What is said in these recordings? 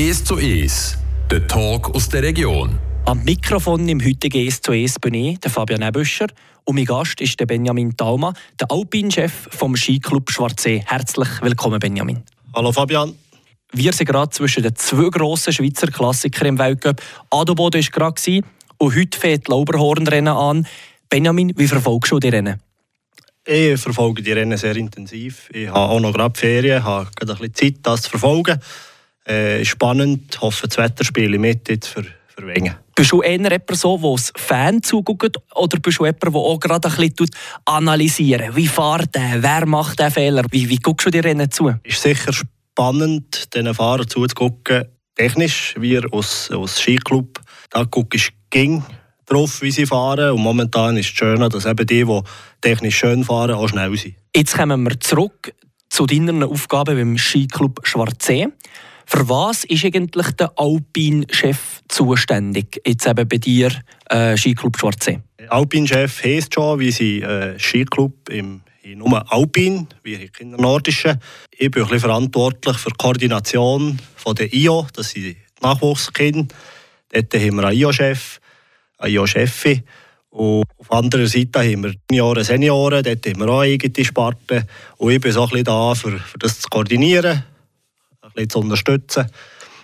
1 zu 1, der Talk aus der Region. Am Mikrofon im heutigen 1 zu 1 bin ich, der Fabian Ebüscher. Und mein Gast ist der Benjamin Tauma, der Alpin-Chef vom Skiclub Schwarzsee. Herzlich willkommen, Benjamin. Hallo Fabian. Wir sind gerade zwischen den zwei grossen Schweizer Klassikern im Weltcup. Adelboden war gerade und heute fängt die Lauberhornrennen an. Benjamin, wie verfolgst du die Rennen? Ich verfolge die Rennen sehr intensiv. Ich habe auch noch gerade Ferien, habe gerade ein bisschen Zeit, das zu verfolgen. Äh, spannend, ich hoffe, das Wetter spiele ich mit jetzt für, für Wengen. Bist du eher jemand, so, der als Fan zuguckt, oder bist du jemand, der auch gerade ein bisschen analysieren Wie fährt der? Wer macht den Fehler? Wie, wie guckst du die Rennen zu? Ist sicher spannend, diesen Fahrern zuzugucken. Technisch, wir als, als Skiclub, da gucke ich ging drauf, wie sie fahren. Und momentan ist es schön, dass eben die, die technisch schön fahren, auch schnell sind. Jetzt kommen wir zurück zu deiner Aufgabe beim Skiclub Schwarzsee. Für was ist eigentlich der Alpin-Chef zuständig? Jetzt eben bei dir, äh, Skiclub Schwarzsee. Alpin-Chef heisst schon, wie sie äh, Skiclub im nur Alpin, wie in der Nordischen. Ich bin ein verantwortlich für die Koordination von der IO, das sind Nachwuchskinder. Dort haben wir einen IO-Chef, eine IO-Chefin. Und auf anderer Seite haben wir Junioren, Senioren, dort haben wir auch eigene Sparte. Und ich bin so ein bisschen da, für, für das zu koordinieren, bisschen zu unterstützen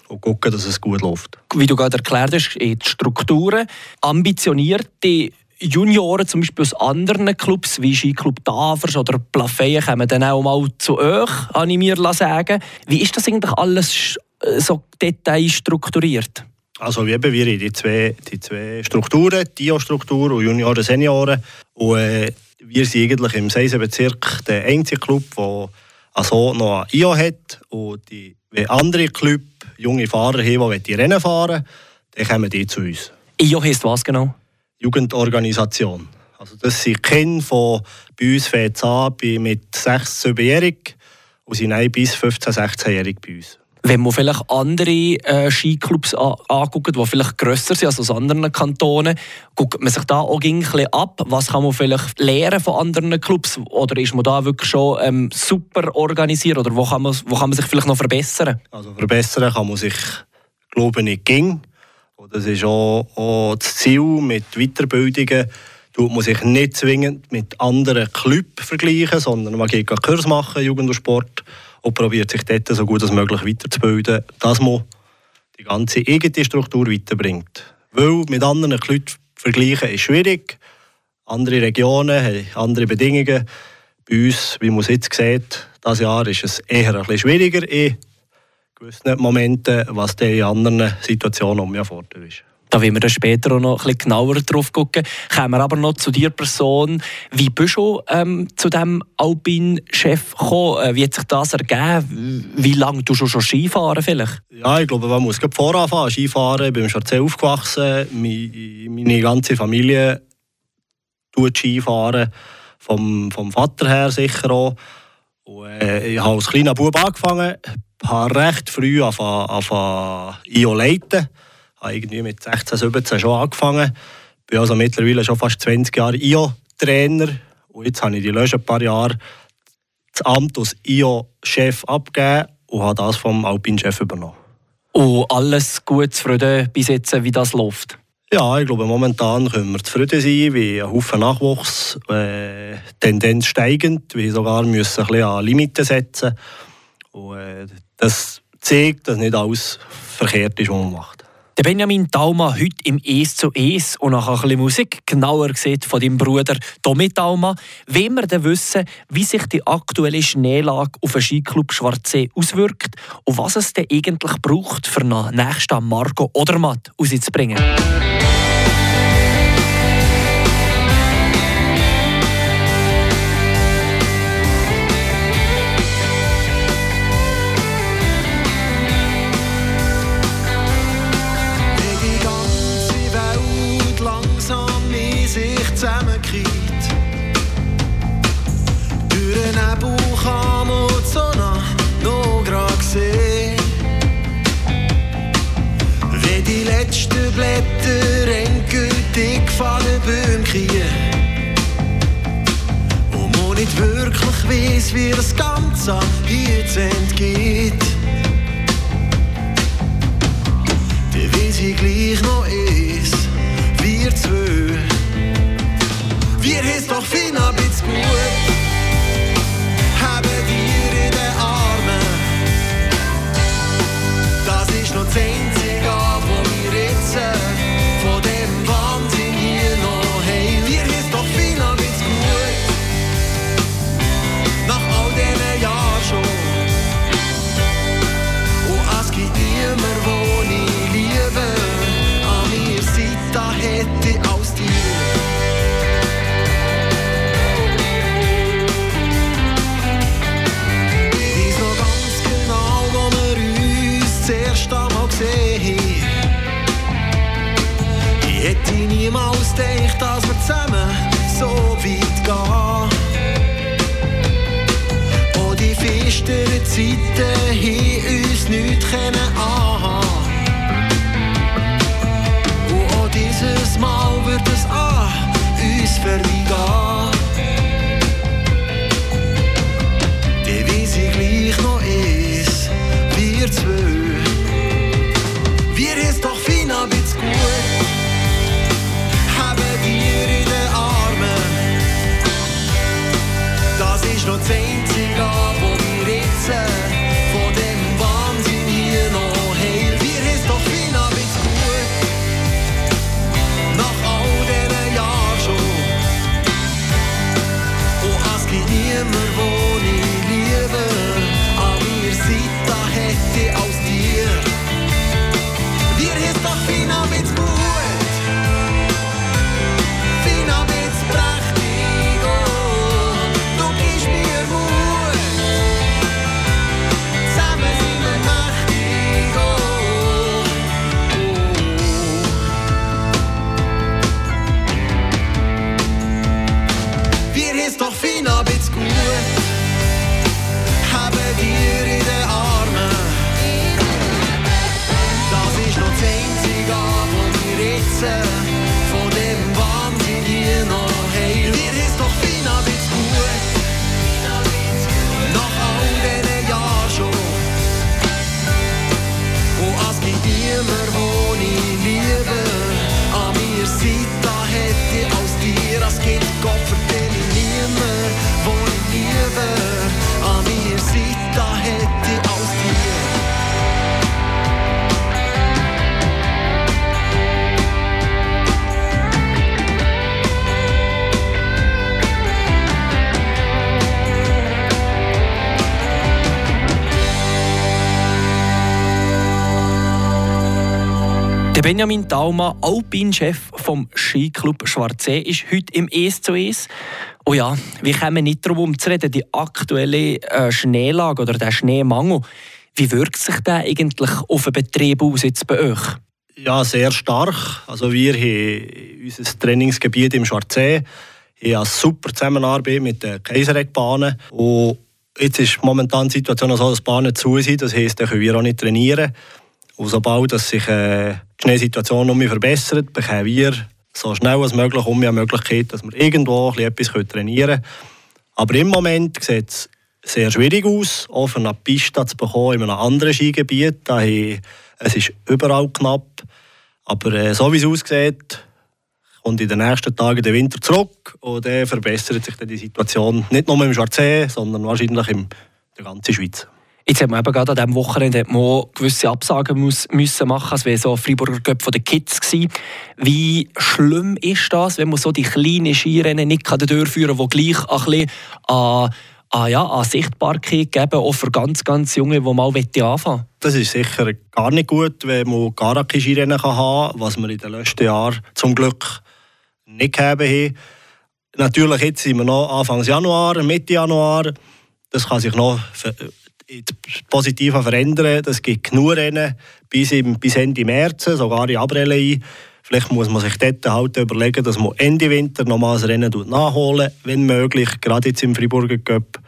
und gucken, dass es gut läuft. Wie du gerade erklärt hast, die Strukturen, ambitionierte Junioren zum Beispiel aus anderen Clubs wie Skiclub Davers oder Plafeyen kommen dann auch mal zu euch, habe ich mir sagen. Wie ist das eigentlich alles so detailstrukturiert? Also wie eben wir die zwei, die zwei Strukturen, die struktur und Junioren, Senioren. Und äh, wir sind eigentlich im Seisenbezirk der einzige Club, der also noch ein IO hat. Und die, wenn andere Club junge Fahrer haben, die, Rennen fahren dann kommen die zu uns. IO heisst was genau? Jugendorganisation. Also das sind Kinder von bei uns fängt an mit 6 7-jährig und sind bis 15 16-jährig bei uns. Wenn man vielleicht andere äh, Skiclubs anguckt, die vielleicht grösser sind als aus anderen Kantonen, guckt man sich da auch ein bisschen ab. Was kann man vielleicht lernen von anderen Clubs? Oder ist man da wirklich schon ähm, super organisiert? Oder wo kann, man, wo kann man sich vielleicht noch verbessern? Also verbessern kann man sich, glaube ich, nicht ging. Das ist auch, auch das Ziel mit Weiterbildungen tut man sich nicht zwingend mit anderen Clubs vergleichen, sondern man geht Kurs machen, Jugend und Sport und probiert sich dort so gut als möglich weiterzubilden, dass man die ganze eigene Struktur weiterbringt. Weil mit anderen Leuten vergleichen ist schwierig. Andere Regionen haben andere Bedingungen. Bei uns, wie man es jetzt sieht, dieses Jahr ist es eher ein bisschen schwieriger in gewissen Momenten, was in anderen Situationen um mich ist. Da werden wir später auch noch ein genauer drauf gucken. Kommen wir aber noch zu dir Person. Wie bist du ähm, zu diesem Alpin-Chef gekommen? Äh, wie hat sich das ergeben? Wie lange du schon Skifahren vielleicht? Ja, ich glaube, man muss voranfahren. Skifahren, ich bin schon sehr aufgewachsen. Meine ganze Familie tut Skifahren. Vom, vom Vater her sicher auch. Und, äh, ich habe als kleiner Bub angefangen, habe recht früh angefangen, leiten habe irgendwie mit 16, 17 schon angefangen. Ich bin also mittlerweile schon fast 20 Jahre IO-Trainer. Und jetzt habe ich die letzten paar Jahre das Amt als IO-Chef abgegeben und habe das vom Alpin-Chef übernommen. Und alles gut zufrieden bis jetzt, wie das läuft? Ja, ich glaube, momentan können wir zufrieden sein, wie ein Haufen Nachwuchs, äh, Tendenz steigend, wir sogar müssen ein bisschen an Limiten setzen. Und, äh, das zeigt, dass nicht alles verkehrt ist, was man macht. Der Benjamin Tauma heute im Es zu Es und nach ein bisschen Musik, genauer gesagt von deinem Bruder Tommy Tauma, wollen wir dann wissen, wie sich die aktuelle Schneelage auf den Skiclub Schwarzsee auswirkt und was es denn eigentlich braucht, für nach nächsten Marco Odermatt rauszubringen. Den Bäumchen. Und man nicht wirklich weiss, wie das Ganze zu entgeht. Zeiten haben uns nicht können anhaben. Und auch dieses Mal wird es an uns vorbeigehen. Die weiss ich gleich noch ist, wir zwei. Der Benjamin Dauma, Alpin-Chef vom Skiclub Schwarzsee, ist heute im ES zu ES. Oh ja, wir kommen nicht darum zu reden, die aktuelle äh, Schneelage oder der Schneemangel. Wie wirkt sich der eigentlich auf den Betrieb aus jetzt bei euch? Ja, sehr stark. Also wir haben unser Trainingsgebiet im Schwarzsee haben eine super Zusammenarbeit mit den Kaisereckbahnen. Und jetzt ist momentan die Situation so, dass die Bahnen zu sind. Das heisst, dann können wir auch nicht trainieren. Und sobald dass sich äh, die Schneesituation um mich verbessert, bekommen wir so schnell als möglich um die Möglichkeit, dass wir irgendwo etwas trainieren können. Aber im Moment sieht es sehr schwierig aus, auf eine Piste zu bekommen in einem anderen Skigebiet. Da Es ist überall knapp. Aber äh, so wie es aussieht, kommt in den nächsten Tagen der Winter zurück und dann verbessert sich dann die Situation nicht nur im Schwarzsee, sondern wahrscheinlich in der ganzen Schweiz. Jetzt hat man eben gerade an diesem Wochenende gewisse Absagen muss, müssen machen. Es wäre so ein Freiburger Cup von den Kids gewesen. Wie schlimm ist das, wenn man so die kleinen Skirennen nicht durchführen kann, die gleich ein an, an, ja, an Sichtbarkeit geben, auch für ganz, ganz Junge, die mal anfangen wollen? Das ist sicher gar nicht gut, wenn man gar keine Skirennen haben kann, was wir in den letzten Jahren zum Glück nicht haben. Natürlich, jetzt sind wir noch Anfang Januar, Mitte Januar. Das kann sich noch Positive verändern. Es gibt genug Rennen bis, im, bis Ende März, sogar in April ein. Vielleicht muss man sich dort halt überlegen, dass man Ende Winter nochmal ein Rennen nachholen wenn möglich. Gerade jetzt im Freiburger Cup,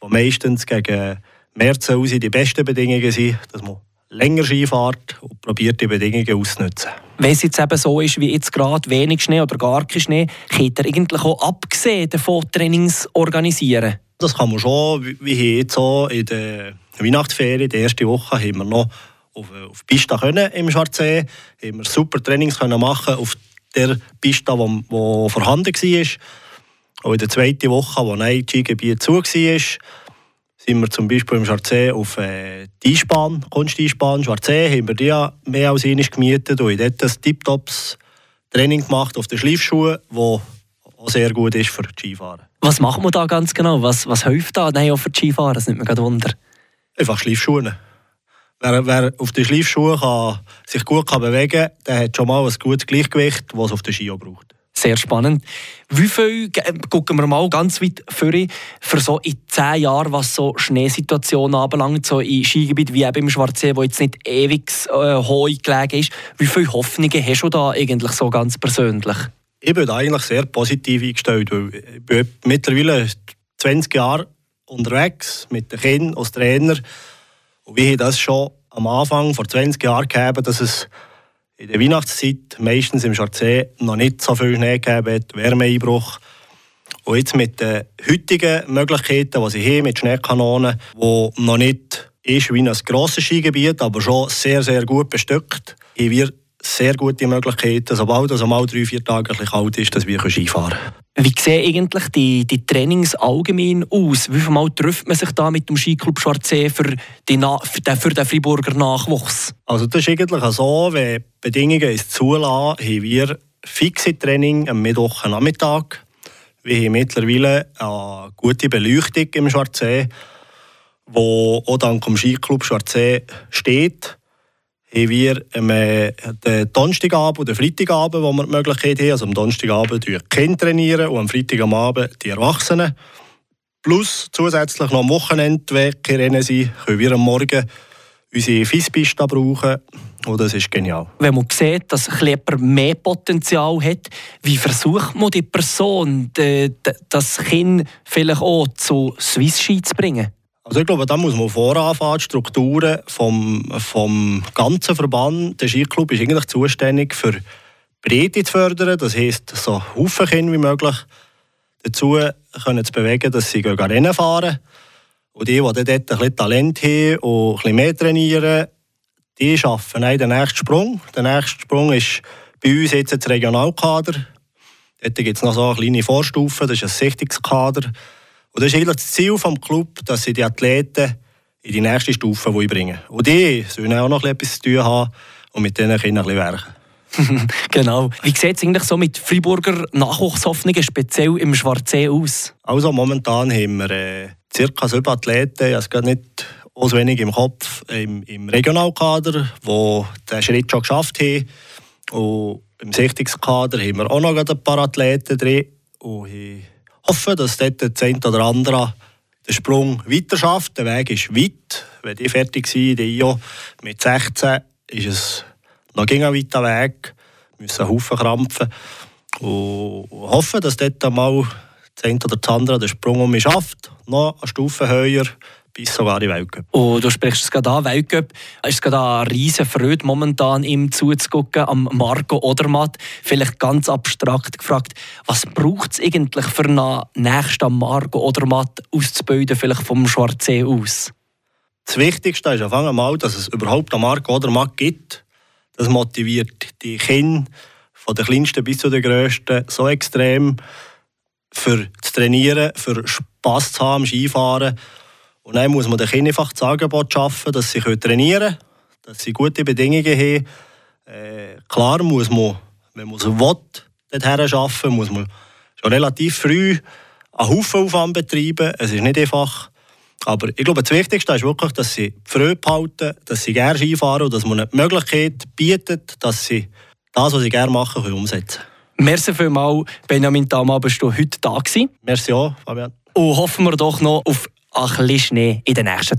wo meistens gegen März raus die besten Bedingungen sind, dass man länger Ski fährt und probiert, die Bedingungen auszunutzen. Wenn es jetzt eben so ist, wie jetzt gerade wenig Schnee oder gar kein Schnee, könnt ihr eigentlich auch abgesehen davon Trainings organisieren? Das kann man schon. Wir haben jetzt auch in der Weihnachtsferien, die erste Woche, haben wir noch auf, auf Pista können im Schwarzsee. Haben wir super Trainings können machen auf der Pista, die, die vorhanden war. Und in der zweiten Woche, wo ein Skigebiet zu war, sind wir zum Beispiel im Schwarzsee auf äh, die Eisbahn, Kunsteisbahn Schwarzsee, haben wir die mehr als einmal gemietet und dort ein Tiptops Training gemacht auf den Schleifschuhen, wo auch sehr gut ist für Skifahren. Was macht man da ganz genau? Was, was hilft da? Nein, auch für Skifahren, das nimmt mir gerade Wunder. Einfach Schleifschuhe. Wer, wer auf den Schleifschuhen kann, sich gut kann bewegen kann, der hat schon mal ein gutes Gleichgewicht, das es auf den Ski auch braucht. Sehr spannend. Wie viel, äh, gucken wir mal ganz weit vor, für so in zehn Jahren, was so Schneesituationen anbelangt, so in Skigebieten wie eben im Schwarzsee, wo jetzt nicht ewig äh, hoch gelegen ist, wie viele Hoffnungen hast du da eigentlich so ganz persönlich? Ich bin eigentlich sehr positiv eingestellt, weil ich bin mittlerweile 20 Jahre unterwegs mit den Kindern als Trainer und wir haben das schon am Anfang vor 20 Jahren gegeben, dass es in der Weihnachtszeit meistens im Charzee noch nicht so viel Schnee gegeben hat, Wärmeeinbruch. Und jetzt mit den heutigen Möglichkeiten, die sie haben, mit Schneekanonen, die noch nicht ist wie ein grosses Skigebiet, aber schon sehr, sehr gut bestückt, haben wir sehr gute Möglichkeiten, sobald es einmal drei, vier Tage ein bisschen kalt ist, dass wir Skifahren können. Wie sehen eigentlich die, die Trainings allgemein aus? Wie viel Mal trifft man sich da mit dem Skiclub Schwarzsee für, die, für, den, für den Friburger Nachwuchs? Also das ist eigentlich so, wenn Bedingungen es zulassen, haben wir fixe Training am Mittwochnachmittag. Wir haben mittlerweile eine gute Beleuchtung im Schwarzsee, wo auch dank dem Skiclub Schwarzsee steht haben wir am äh, den Donnerstagabend den Freitagabend, wo wir die Möglichkeit haben. Also am Donnerstagabend trainieren die Kinder trainieren und am Freitagabend die Erwachsenen. Plus zusätzlich noch am Wochenende, wenn keine Rennen sind, können wir am Morgen unsere Fisspiste brauchen. Und das ist genial. Wenn man sieht, dass Kleber mehr Potenzial hat, wie versucht man die Person, das Kind vielleicht auch zu Swiss Ski zu bringen? Also ich glaube, da muss man voranfangen, die Strukturen vom, vom ganzen Verband. Der Skiclub ist eigentlich zuständig für Breite zu fördern, das heisst, so Haufen Kinder wie möglich dazu können zu bewegen, dass sie Rennen fahren. Und die, die dort ein bisschen Talent haben und ein bisschen mehr trainieren, die schaffen den nächsten Sprung. Der nächste Sprung ist bei uns jetzt das Regionalkader. Dort gibt es noch so eine kleine Vorstufe, das ist ein Sichtungskader. Und das ist eigentlich das Ziel des Clubs, dass sie die Athleten in die nächste Stufe bringen Und die sollen auch noch etwas zu tun haben und mit diesen Kindern ein bisschen werken. genau. Wie sieht es eigentlich so mit Freiburger Nachwuchshoffnungen speziell im Schwarzsee aus? Also momentan haben wir äh, ca. sieben Athleten, ich habe es nicht aus wenig im Kopf, im, im Regionalkader, die den Schritt schon geschafft haben. Und im Sichtungskader haben wir auch noch ein paar Athleten drin. Und hoffe, dass dort der eine oder andere den Sprung weiter schafft. Der Weg ist weit. Wenn die fertig die IO mit 16, ist es noch ein weiter Weg. Wir müssen Haufen krampfen. Und hoffe, dass dort mal das eine oder andere den Sprung um mich schafft. Noch eine Stufe höher bis sogar in Weltcup. Und du sprichst es gerade an, Weltcup. Es ist gerade eine riesige Freude, momentan ihm zuzugucken, am Marco Odermatt. Vielleicht ganz abstrakt gefragt, was braucht es eigentlich für einen nächsten Marco Odermatt auszubilden, vielleicht vom Schwarzsee aus? Das Wichtigste ist auf einmal, dass es überhaupt einen Marco Odermatt gibt. Das motiviert die Kinder von der kleinsten bis zu der grössten so extrem für zu trainieren, für Spass zu haben Skifahren und dann muss man den Kindern einfach das Angebot schaffen, dass sie trainieren können, dass sie gute Bedingungen haben. Äh, klar muss man, wenn man es will, dorthin arbeiten, muss man schon relativ früh einen Haufen Aufwand betreiben. Es ist nicht einfach. Aber ich glaube, das Wichtigste ist wirklich, dass sie Freude behalten, dass sie gerne Skifahren und dass man eine Möglichkeit bietet, dass sie das, was sie gerne machen, können umsetzen können. Merci vielmals, Benjamin Thama, bist du heute da gewesen. Merci auch, Fabian. Und hoffen wir doch noch auf ein bisschen Schnee in den nächsten Tagen.